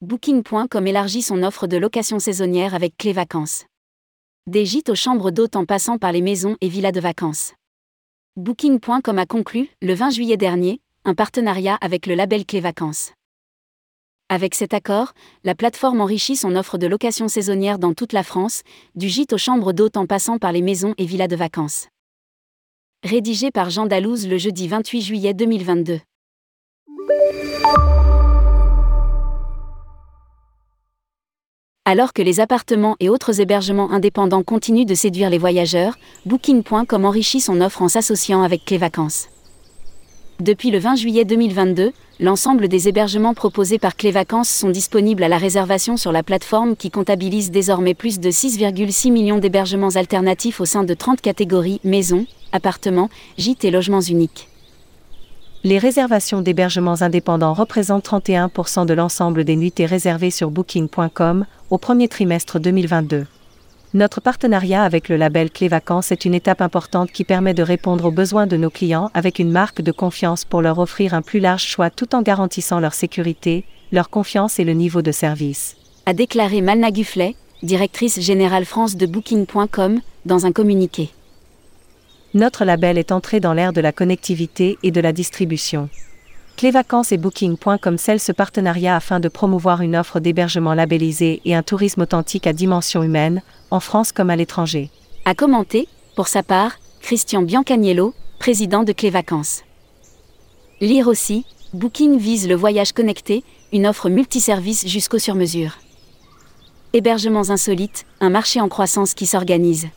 Booking.com élargit son offre de location saisonnière avec Clé Vacances. Des gîtes aux chambres d'hôtes en passant par les maisons et villas de vacances. Booking.com a conclu, le 20 juillet dernier, un partenariat avec le label Clé Vacances. Avec cet accord, la plateforme enrichit son offre de location saisonnière dans toute la France, du gîte aux chambres d'hôtes en passant par les maisons et villas de vacances. Rédigé par Jean Dalouse le jeudi 28 juillet 2022. Alors que les appartements et autres hébergements indépendants continuent de séduire les voyageurs, Booking.com enrichit son offre en s'associant avec Clé Vacances. Depuis le 20 juillet 2022, l'ensemble des hébergements proposés par Clé Vacances sont disponibles à la réservation sur la plateforme qui comptabilise désormais plus de 6,6 millions d'hébergements alternatifs au sein de 30 catégories maisons, appartements, gîtes et logements uniques. Les réservations d'hébergements indépendants représentent 31% de l'ensemble des nuitées réservées sur booking.com au premier trimestre 2022. Notre partenariat avec le label Clé Vacances est une étape importante qui permet de répondre aux besoins de nos clients avec une marque de confiance pour leur offrir un plus large choix tout en garantissant leur sécurité, leur confiance et le niveau de service. A déclaré Malna Gufflet, directrice générale France de Booking.com, dans un communiqué. Notre label est entré dans l'ère de la connectivité et de la distribution. Clévacances et Booking.com scellent ce partenariat afin de promouvoir une offre d'hébergement labellisée et un tourisme authentique à dimension humaine, en France comme à l'étranger. A commenté, pour sa part, Christian Biancaniello, président de Clévacances. Lire aussi, Booking vise le voyage connecté, une offre multiservice jusqu'au sur-mesure. Hébergements insolites, un marché en croissance qui s'organise.